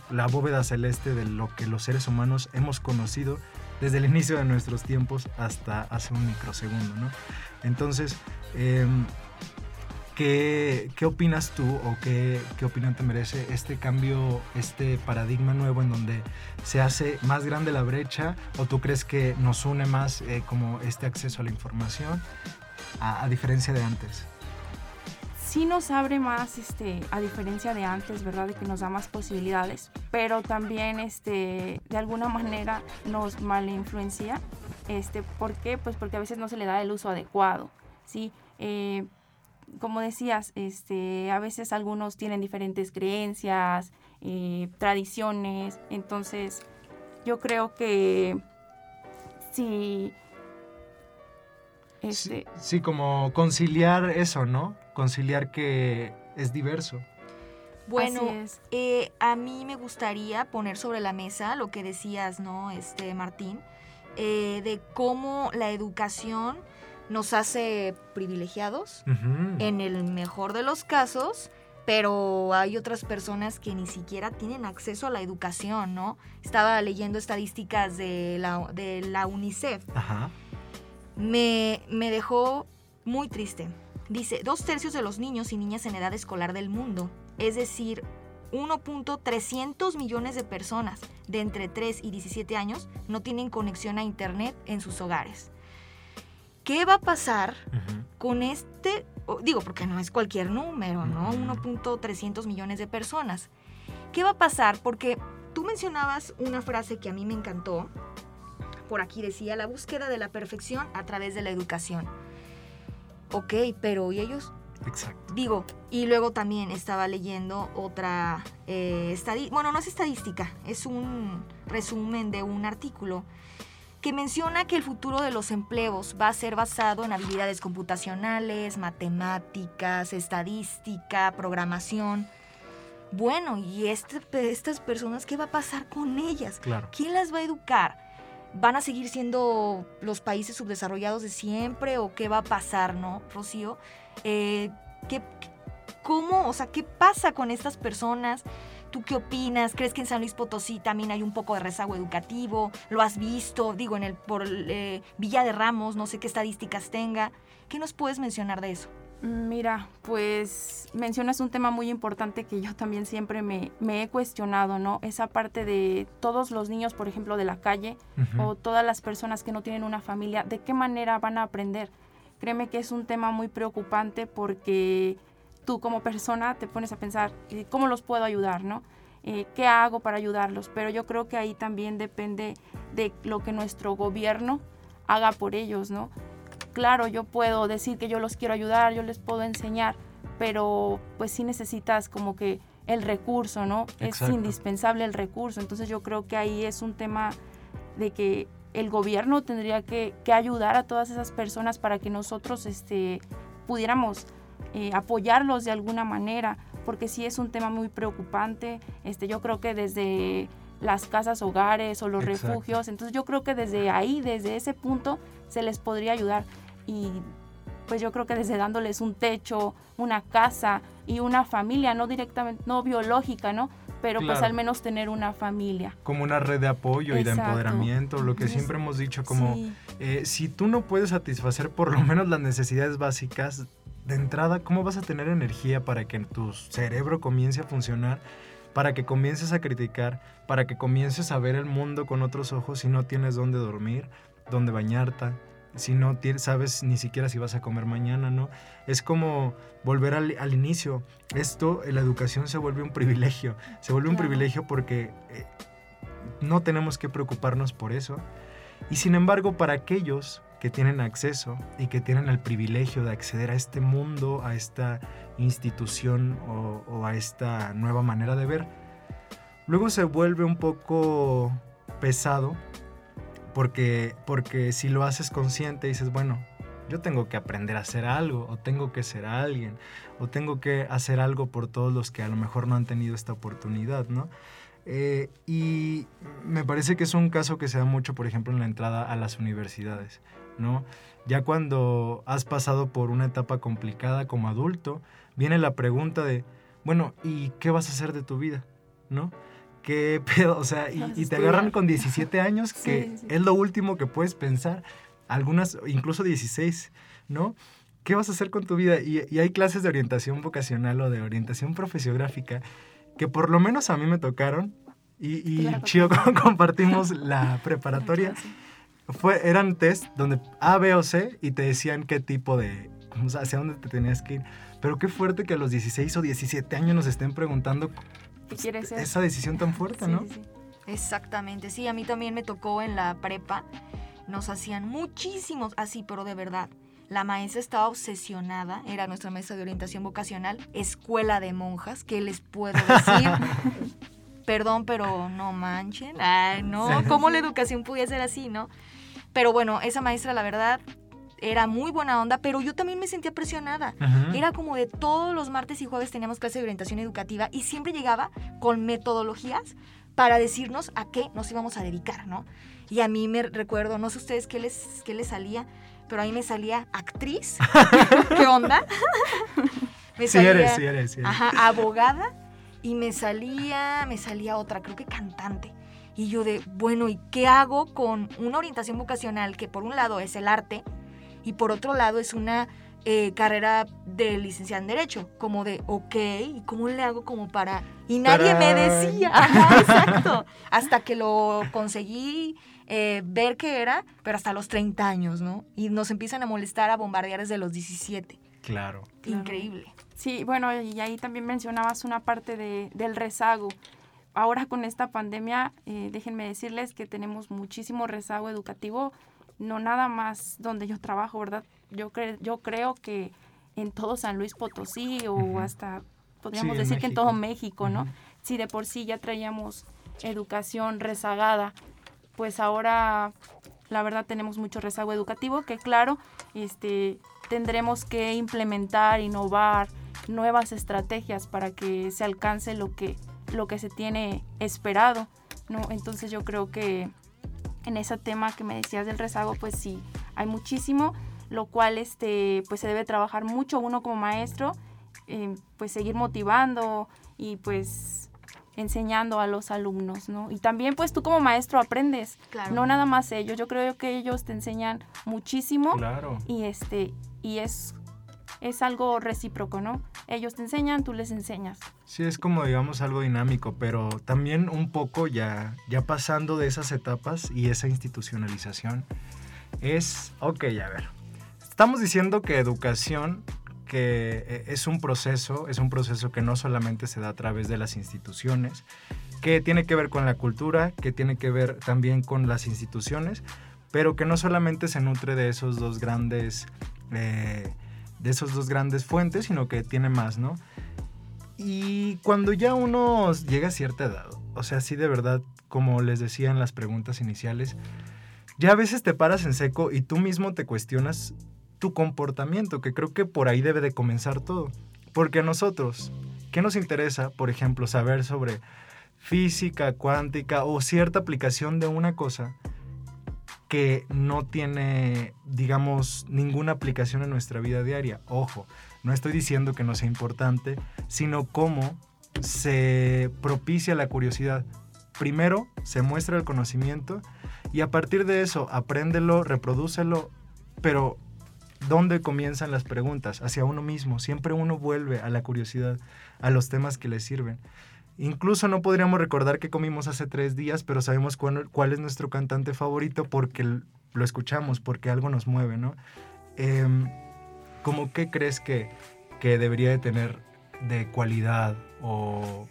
la bóveda celeste de lo que los seres humanos hemos conocido desde el inicio de nuestros tiempos hasta hace un microsegundo, ¿no? Entonces, em, ¿Qué, ¿Qué, opinas tú o qué, qué, opinión te merece este cambio, este paradigma nuevo en donde se hace más grande la brecha o tú crees que nos une más eh, como este acceso a la información a, diferencia de antes? Sí nos abre más, este, a diferencia de antes, ¿verdad? De que nos da más posibilidades, pero también este, de alguna manera nos mal influencia. Este, ¿Por qué? Pues porque a veces no se le da el uso adecuado, ¿sí? Eh, como decías, este, a veces algunos tienen diferentes creencias, eh, tradiciones, entonces yo creo que si... Este, sí, sí, como conciliar eso, ¿no? Conciliar que es diverso. Bueno, eh, a mí me gustaría poner sobre la mesa lo que decías, ¿no, este Martín? Eh, de cómo la educación nos hace privilegiados, en el mejor de los casos, pero hay otras personas que ni siquiera tienen acceso a la educación, ¿no? Estaba leyendo estadísticas de la, de la UNICEF. Me, me dejó muy triste. Dice, dos tercios de los niños y niñas en edad escolar del mundo, es decir, 1.300 millones de personas de entre 3 y 17 años no tienen conexión a Internet en sus hogares. ¿Qué va a pasar con este? Digo, porque no es cualquier número, ¿no? 1.300 millones de personas. ¿Qué va a pasar? Porque tú mencionabas una frase que a mí me encantó. Por aquí decía, la búsqueda de la perfección a través de la educación. Ok, pero ¿y ellos? Exacto. Digo, y luego también estaba leyendo otra eh, estadística, bueno, no es estadística, es un resumen de un artículo que menciona que el futuro de los empleos va a ser basado en habilidades computacionales, matemáticas, estadística, programación. Bueno, ¿y este, estas personas qué va a pasar con ellas? Claro. ¿Quién las va a educar? ¿Van a seguir siendo los países subdesarrollados de siempre o qué va a pasar, no, Rocío? Eh, ¿qué, ¿Cómo? O sea, ¿qué pasa con estas personas? ¿Tú qué opinas? ¿Crees que en San Luis Potosí también hay un poco de rezago educativo? ¿Lo has visto? Digo, en el por eh, Villa de Ramos, no sé qué estadísticas tenga. ¿Qué nos puedes mencionar de eso? Mira, pues mencionas un tema muy importante que yo también siempre me, he cuestionado, ¿no? Esa parte de todos los niños, por ejemplo, de la calle o todas las personas que no tienen una familia, ¿de qué manera van a aprender? Créeme que es un tema muy preocupante porque tú como persona te pones a pensar, eh, ¿cómo los puedo ayudar, no? Eh, ¿Qué hago para ayudarlos? Pero yo creo que ahí también depende de lo que nuestro gobierno haga por ellos, ¿no? Claro, yo puedo decir que yo los quiero ayudar, yo les puedo enseñar, pero pues sí necesitas como que el recurso, ¿no? Es indispensable el recurso. Entonces yo creo que ahí es un tema de que el gobierno tendría que, que ayudar a todas esas personas para que nosotros este, pudiéramos eh, apoyarlos de alguna manera, porque sí es un tema muy preocupante. Este, yo creo que desde las casas hogares o los refugios, entonces yo creo que desde ahí, desde ese punto, se les podría ayudar. Y pues yo creo que desde dándoles un techo, una casa y una familia, no directamente, no biológica, ¿no? Pero pues al menos tener una familia. Como una red de apoyo y de empoderamiento, lo que siempre hemos dicho, como eh, si tú no puedes satisfacer por lo menos las necesidades básicas, de entrada, ¿cómo vas a tener energía para que tu cerebro comience a funcionar? Para que comiences a criticar, para que comiences a ver el mundo con otros ojos si no tienes dónde dormir, dónde bañarte, si no sabes ni siquiera si vas a comer mañana, ¿no? Es como volver al, inicio. Esto, la educación se vuelve un privilegio. Se vuelve un privilegio porque eh, no tenemos que preocuparnos por eso. Y sin embargo, para aquellos que tienen acceso y que tienen el privilegio de acceder a este mundo, a esta institución o, a esta nueva manera de ver, luego se vuelve un poco pesado porque, porque si lo haces consciente dices, bueno, yo tengo que aprender a hacer algo, o tengo que ser alguien, o tengo que hacer algo por todos los que a lo mejor no han tenido esta oportunidad, ¿no? Eh, y me parece que es un caso que se da mucho, por ejemplo, en la entrada a las universidades. ¿No? Ya cuando has pasado por una etapa complicada como adulto, viene la pregunta de, bueno, ¿y qué vas a hacer de tu vida? ¿No? ¿Qué pedo? O sea, y, te agarran con 17 años, que es lo último que puedes pensar, algunas, incluso 16, ¿no? ¿qué vas a hacer con tu vida? Y, y hay clases de orientación vocacional o de orientación profesiográfica que por lo menos a mí me tocaron y, y Claro. Chio compartimos la preparatoria. Fue, eran test donde A, B o C y te decían qué tipo de, o sea, hacia dónde te tenías que ir. Pero qué fuerte que a los 16 o 17 años nos estén preguntando ¿Qué quieres ser? esa decisión tan fuerte, Sí, ¿no? sí, sí. Exactamente, sí, a mí también me tocó en la prepa. Nos hacían muchísimos, así, pero de verdad. La maestra estaba obsesionada, era nuestra maestra de orientación vocacional, escuela de monjas, ¿qué les puedo decir? Perdón, pero no manchen. Ay, no, ¿cómo la educación podía ser así, no? Pero bueno, esa maestra, la verdad, era muy buena onda, pero yo también me sentía presionada. Era como de todos los martes y jueves teníamos clase de orientación educativa y siempre llegaba con metodologías para decirnos a qué nos íbamos a dedicar, ¿no? Y a mí me recuerdo, no sé ustedes qué les, qué les salía, pero a mí me salía actriz. ¿Qué onda? me Sí eres, sí eres, sí eres. Ajá, abogada y me salía, me salía otra, creo que cantante. Y yo de, bueno, ¿y qué hago con una orientación vocacional que por un lado es el arte y por otro lado es una eh, carrera de licenciada en Derecho? Como de, ok, ¿y cómo le hago como para...? Y nadie me decía, ajá, exacto, hasta que lo conseguí eh, ver qué era, pero hasta los 30 años, ¿no? Y nos empiezan a molestar, a bombardear desde los 17. Claro. Claro. Increíble. Sí, bueno, y ahí también mencionabas una parte de, del rezago. Ahora con esta pandemia, eh, déjenme decirles que tenemos muchísimo rezago educativo, no nada más donde yo trabajo, ¿verdad? Yo, cre- yo creo que en todo San Luis Potosí o hasta, podríamos Sí, en decir que en todo México. ¿no? Si de por sí ya traíamos educación rezagada, pues ahora la verdad tenemos mucho rezago educativo que claro, este, tendremos que implementar, innovar nuevas estrategias para que se alcance lo que, lo que se tiene esperado, ¿no? Entonces yo creo que en ese tema que me decías del rezago, pues sí, hay muchísimo, lo cual este, pues se debe trabajar mucho uno como maestro, eh, pues seguir motivando y pues enseñando a los alumnos, ¿no? Y también pues tú como maestro aprendes, Claro. no nada más ellos, yo creo que ellos te enseñan muchísimo Claro. y este y es es algo recíproco, ¿no? Ellos te enseñan, tú les enseñas. Sí, es como digamos algo dinámico, pero también un poco ya, ya pasando de esas etapas y esa institucionalización, es, ok, a ver, estamos diciendo que educación, que eh, es un proceso, es un proceso que no solamente se da a través de las instituciones, que tiene que ver con la cultura, que tiene que ver también con las instituciones, pero que no solamente se nutre de esos dos grandes... eh, de esos dos grandes fuentes, sino que tiene más, ¿no? Y cuando ya uno llega a cierta edad, o sea, sí de verdad, como les decía en las preguntas iniciales, ya a veces te paras en seco y tú mismo te cuestionas tu comportamiento, que creo que por ahí debe de comenzar todo. Porque a nosotros, ¿qué nos interesa, por ejemplo, saber sobre física cuántica o cierta aplicación de una cosa que no tiene, digamos, ninguna aplicación en nuestra vida diaria? Ojo, no estoy diciendo que no sea importante, sino cómo se propicia la curiosidad. Primero se muestra el conocimiento y a partir de eso apréndelo, reprodúcelo, pero ¿dónde comienzan las preguntas? Hacia uno mismo. Siempre uno vuelve a la curiosidad, a los temas que le sirven. Incluso no podríamos recordar qué comimos hace tres días, pero sabemos cuál, cuál es nuestro cantante favorito porque lo escuchamos, porque algo nos mueve, ¿no? Em, ¿Cómo qué crees que, que debería de tener de cualidad o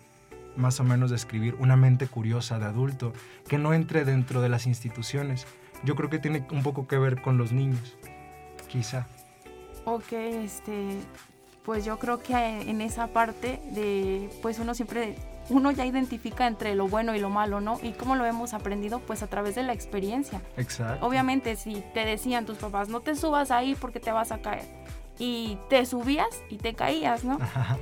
más o menos describir una mente curiosa de adulto que no entre dentro de las instituciones? Yo creo que tiene un poco que ver con los niños, quizá. Ok, este, pues yo creo que en esa parte de, pues uno siempre, uno ya identifica entre lo bueno y lo malo, ¿no? Y cómo lo hemos aprendido, pues a través de la experiencia. Exacto. Obviamente, si te decían tus papás, no te subas ahí porque te vas a caer. Y te subías y te caías, ¿no?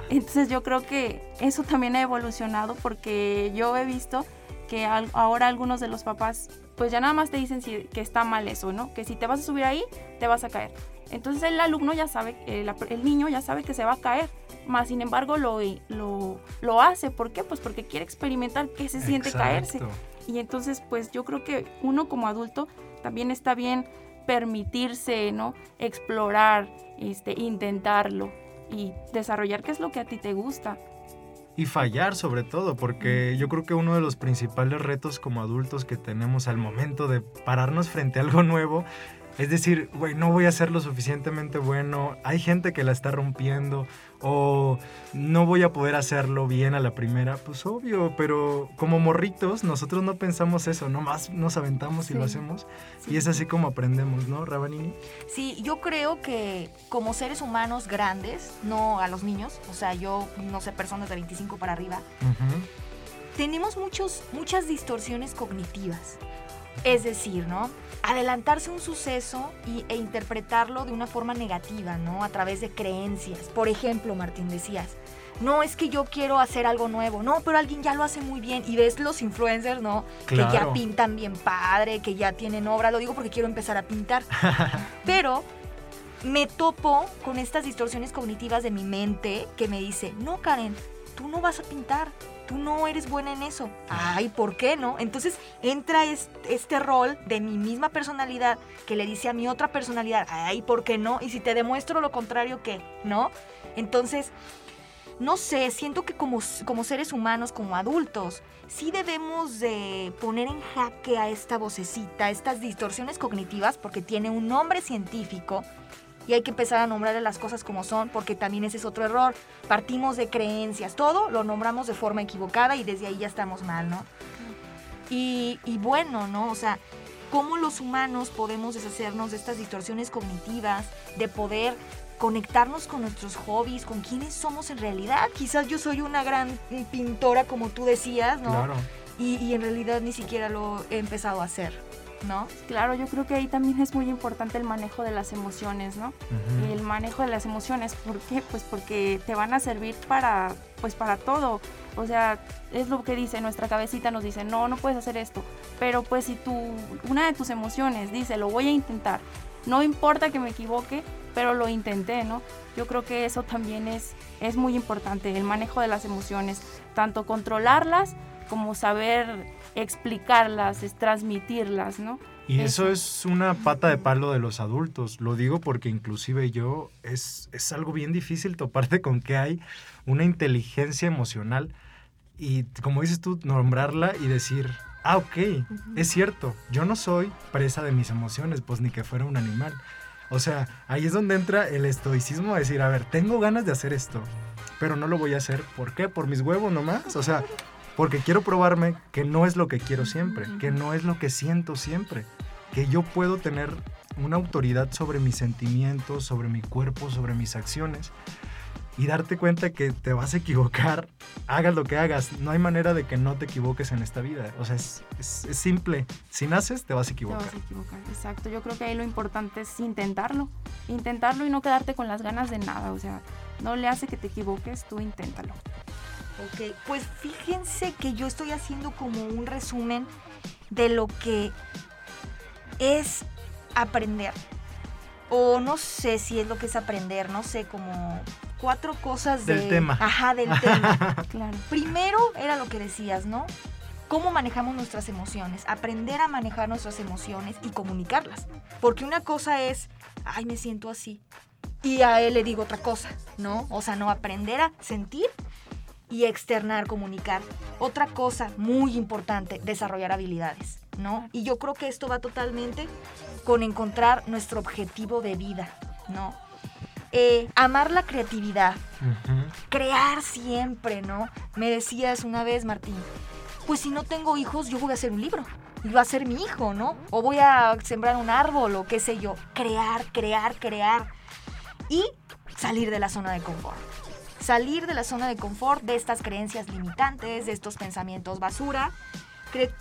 Entonces yo creo que eso también ha evolucionado porque yo he visto que al- ahora algunos de los papás pues ya nada más te dicen si- que está mal eso, ¿no? Que si te vas a subir ahí, te vas a caer. Entonces el alumno ya sabe, el, el niño ya sabe que se va a caer, más sin embargo lo, lo, lo hace. ¿Por qué? Pues porque quiere experimentar qué se siente caerse. Y entonces, pues yo creo que uno como adulto también está bien permitirse, ¿no? Explorar, este, intentarlo y desarrollar qué es lo que a ti te gusta. Y fallar sobre todo, porque yo creo que uno de los principales retos como adultos que tenemos al momento de pararnos frente a algo nuevo es decir, güey, no voy a ser lo suficientemente bueno, hay gente que la está rompiendo o no voy a poder hacerlo bien a la primera, pues obvio, pero como morritos nosotros no pensamos eso, nomás nos aventamos y lo hacemos y es así como aprendemos, ¿no, Rabanini? Sí, yo creo que como seres humanos grandes, no a los niños, o sea, yo no sé, personas de 25 para arriba, tenemos muchos, muchas distorsiones cognitivas. Es decir, ¿no? Adelantarse un suceso y, e interpretarlo de una forma negativa, ¿no? A través de creencias. Por ejemplo, Martín, decías, no, es que yo quiero hacer algo nuevo. No, pero alguien ya lo hace muy bien. Y ves los influencers, ¿no? Que ya pintan bien padre, que ya tienen obra. Lo digo porque quiero empezar a pintar. pero me topo con estas distorsiones cognitivas de mi mente que me dice, no, Karen, tú no vas a pintar tú no eres buena en eso. Ay, ¿por qué no? Entonces entra este, rol de mi misma personalidad que le dice a mi otra personalidad, ay, ¿por qué no? Y si te demuestro lo contrario, ¿qué? ¿No? Entonces, no sé, siento que como, como seres humanos, como adultos, sí debemos de poner en jaque a esta vocecita, estas distorsiones cognitivas, porque tiene un nombre científico y hay que empezar a nombrar las cosas como son, porque también ese es otro error. Partimos de creencias, todo lo nombramos de forma equivocada y desde ahí ya estamos mal, ¿no? Y, y bueno, ¿no? O sea, ¿cómo los humanos podemos deshacernos de estas distorsiones cognitivas, de poder conectarnos con nuestros hobbies, con quiénes somos en realidad? Quizás yo soy una gran pintora, como tú decías, ¿no? Claro. Y, y en realidad ni siquiera lo he empezado a hacer. ¿No? Claro, yo creo que ahí también es muy importante el manejo de las emociones, ¿no? El manejo de las emociones, ¿por qué? Pues porque te van a servir para, pues para todo. O sea, es lo que dice nuestra cabecita, nos dice, no, no puedes hacer esto. Pero pues si tú, una de tus emociones dice, lo voy a intentar, no importa que me equivoque, pero lo intenté, ¿no? Yo creo que eso también es, es muy importante, el manejo de las emociones, tanto controlarlas como saber explicarlas, es transmitirlas, ¿no? Y eso. es una pata de palo de los adultos. Lo digo porque inclusive yo es, es algo bien difícil toparte con que hay una inteligencia emocional y como dices tú, nombrarla y decir, ah, ok, es cierto, yo no soy presa de mis emociones, pues ni que fuera un animal. O sea, ahí es donde entra el estoicismo a decir, a ver, tengo ganas de hacer esto, pero no lo voy a hacer. ¿Por qué? ¿Por mis huevos nomás? O sea, porque quiero probarme que no es lo que quiero siempre, que no es lo que siento siempre, que yo puedo tener una autoridad sobre mis sentimientos, sobre mi cuerpo, sobre mis acciones y darte cuenta que te vas a equivocar, hagas lo que hagas. No hay manera de que no te equivoques en esta vida. O sea, es, simple. Si naces, te vas a equivocar. Te vas a equivocar, exacto. Yo creo que ahí lo importante es intentarlo. Intentarlo y no quedarte con las ganas de nada. O sea, no le hace que te equivoques, tú inténtalo. Ok, pues fíjense que yo estoy haciendo como un resumen de lo que es aprender. O no sé si es lo que es aprender, no sé, como cuatro cosas del tema. Ajá, del tema. claro. Primero era lo que decías, ¿no? Cómo manejamos nuestras emociones, aprender a manejar nuestras emociones y comunicarlas. Porque una cosa es, ay, me siento así. Y a él le digo otra cosa, ¿no? O sea, no aprender a sentir y externar, comunicar. Otra cosa muy importante, desarrollar habilidades, ¿no? Y yo creo que esto va totalmente con encontrar nuestro objetivo de vida, ¿no? Eh, amar la creatividad, crear siempre, ¿no? Me decías una vez, Martín, pues si no tengo hijos, yo voy a hacer un libro. Y va a ser mi hijo, ¿no? O voy a sembrar un árbol o qué sé yo. Crear, crear, crear. Y salir de la zona de confort salir de la zona de confort, de estas creencias limitantes, de estos pensamientos basura.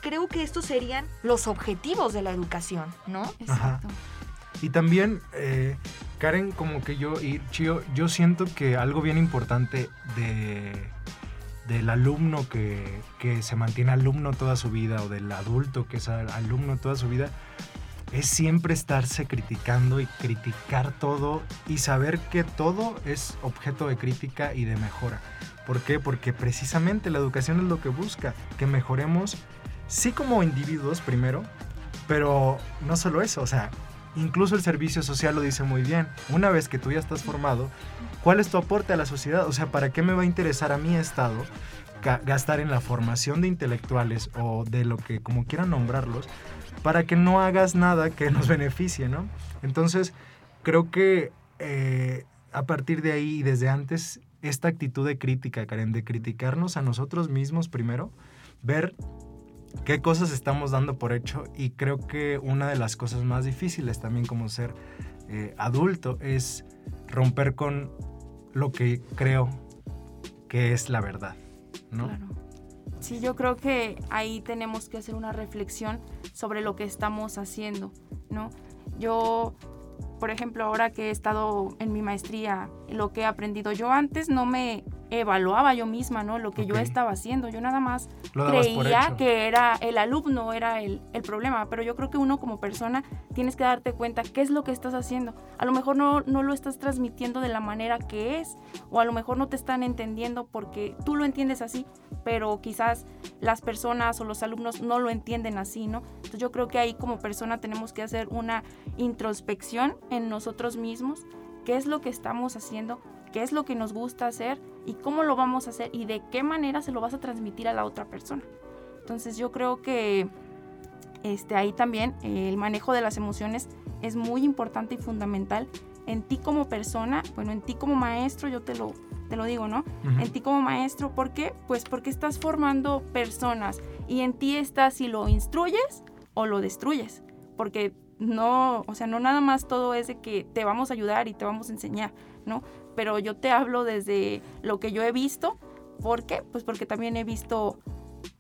creo que estos serían los objetivos de la educación, ¿no? Exacto. Y también, eh, Karen, como que yo y Chio, yo siento que algo bien importante de, del alumno que, que se mantiene alumno toda su vida o del adulto que es alumno toda su vida, es siempre estarse criticando y criticar todo y saber que todo es objeto de crítica y de mejora. ¿Por qué? Porque precisamente la educación es lo que busca, que mejoremos, sí como individuos primero, pero no solo eso, o sea, incluso el servicio social lo dice muy bien. Una vez que tú ya estás formado, ¿cuál es tu aporte a la sociedad? O sea, ¿para qué me va a interesar a mi Estado gastar en la formación de intelectuales o de lo que como quieran nombrarlos para que no hagas nada que nos beneficie, ¿no? Entonces, creo que eh, a partir de ahí y desde antes, esta actitud de crítica, Karen, de criticarnos a nosotros mismos primero, ver qué cosas estamos dando por hecho y creo que una de las cosas más difíciles también como ser eh, adulto es romper con lo que creo que es la verdad, ¿no? Claro. Sí, yo creo que ahí tenemos que hacer una reflexión sobre lo que estamos haciendo, ¿no? Yo por ejemplo, ahora que he estado en mi maestría, lo que he aprendido, yo antes no me evaluaba yo misma, ¿no? Lo que yo estaba haciendo. Yo nada más creía que era el alumno, era el, el, problema. Pero yo creo que uno como persona tienes que darte cuenta qué es lo que estás haciendo. A lo mejor no, no lo estás transmitiendo de la manera que es, o a lo mejor no te están entendiendo porque tú lo entiendes así, pero quizás las personas o los alumnos no lo entienden así, ¿no? Entonces yo creo que ahí como persona tenemos que hacer una introspección en nosotros mismos, qué es lo que estamos haciendo, qué es lo que nos gusta hacer y cómo lo vamos a hacer y de qué manera se lo vas a transmitir a la otra persona. Entonces yo creo que este, ahí también eh, el manejo de las emociones es muy importante y fundamental en ti como persona, bueno, en ti como maestro, yo te lo, te lo digo, ¿no? En ti como maestro, ¿por qué? Pues porque estás formando personas y en ti está si lo instruyes o lo destruyes, porque no, o sea, no nada más todo es de que te vamos a ayudar y te vamos a enseñar, ¿no? Pero yo te hablo desde lo que yo he visto, ¿por qué? Pues porque también he visto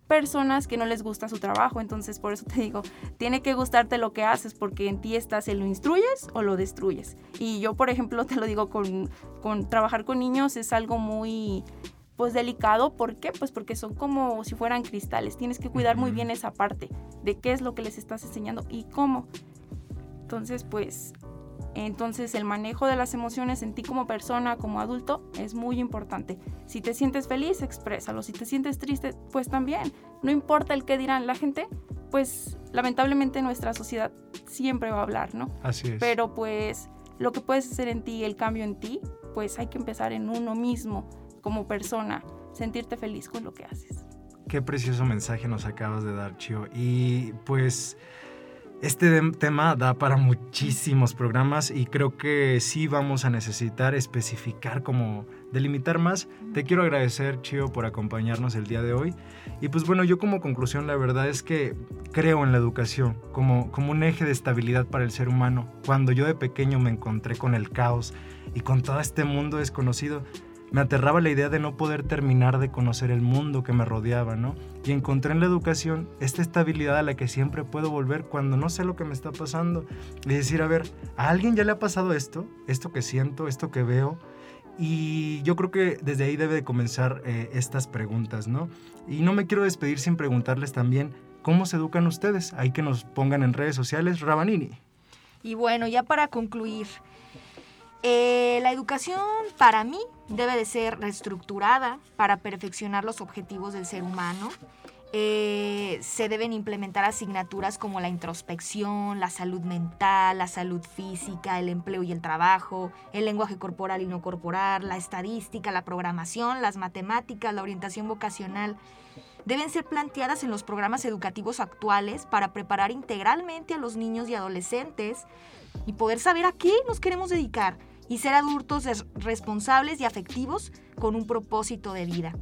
personas que no les gusta su trabajo. Entonces, por eso te digo, tiene que gustarte lo que haces, porque en ti estás, ¿se lo instruyes o lo destruyes? Y yo, por ejemplo, te lo digo con, con trabajar con niños es algo muy pues delicado, ¿por qué? Pues porque son como si fueran cristales, tienes que cuidar muy bien esa parte de qué es lo que les estás enseñando y cómo. Entonces, pues entonces el manejo de las emociones en ti como persona, como adulto, es muy importante. Si te sientes feliz, exprésalo. Si te sientes triste, pues también. No importa el que dirán la gente, pues lamentablemente nuestra sociedad siempre va a hablar, ¿no? Así es. Pero pues lo que puedes hacer en ti, el cambio en ti, pues hay que empezar en uno mismo, como persona, sentirte feliz con lo que haces. Qué precioso mensaje nos acabas de dar, Chio. Y pues este tema da para muchísimos programas y creo que sí vamos a necesitar especificar como delimitar más. Te quiero agradecer, Chio, por acompañarnos el día de hoy. Y pues bueno, yo como conclusión la verdad es que creo en la educación como, como un eje de estabilidad para el ser humano. Cuando yo de pequeño me encontré con el caos y con todo este mundo desconocido, me aterraba la idea de no poder terminar de conocer el mundo que me rodeaba, ¿no? Y encontré en la educación esta estabilidad a la que siempre puedo volver cuando no sé lo que me está pasando. Y decir, a ver, ¿a alguien ya le ha pasado esto? Esto que siento, esto que veo. Y yo creo que desde ahí debe de comenzar eh, estas preguntas, ¿no? Y no me quiero despedir sin preguntarles también, ¿cómo se educan ustedes? Hay que nos pongan en redes sociales, Rabanini. Y bueno, ya para concluir, eh, la educación para mí debe de ser reestructurada para perfeccionar los objetivos del ser humano. Eh, se deben implementar asignaturas como la introspección, la salud mental, la salud física, el empleo y el trabajo, el lenguaje corporal y no corporal, la estadística, la programación, las matemáticas, la orientación vocacional. Deben ser planteadas en los programas educativos actuales para preparar integralmente a los niños y adolescentes y poder saber a qué nos queremos dedicar y ser adultos responsables y afectivos con un propósito de vida.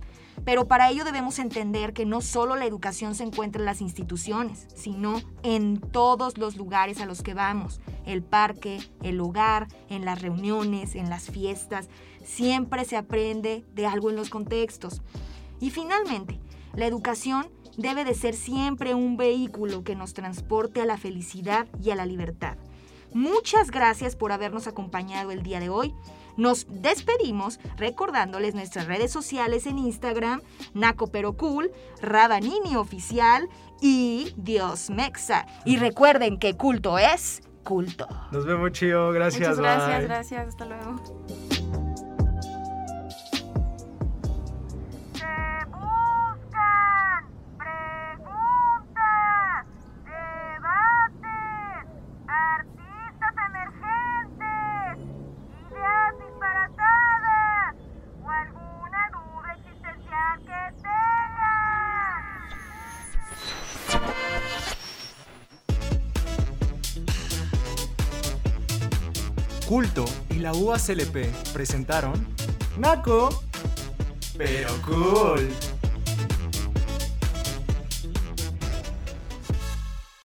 Pero para ello debemos entender que no solo la educación se encuentra en las instituciones, sino en todos los lugares a los que vamos, el parque, el hogar, en las reuniones, en las fiestas, siempre se aprende de algo en los contextos. Y finalmente, la educación debe de ser siempre un vehículo que nos transporte a la felicidad y a la libertad. Muchas gracias por habernos acompañado el día de hoy. Nos despedimos recordándoles nuestras redes sociales en Instagram, Naco Pero Cool, Rabanini Oficial y Dios Mexa. Y recuerden que culto es culto. Nos vemos, Chío. Gracias. Muchas gracias, gracias. Hasta luego. Culto y la UACLP presentaron Naco, pero cool.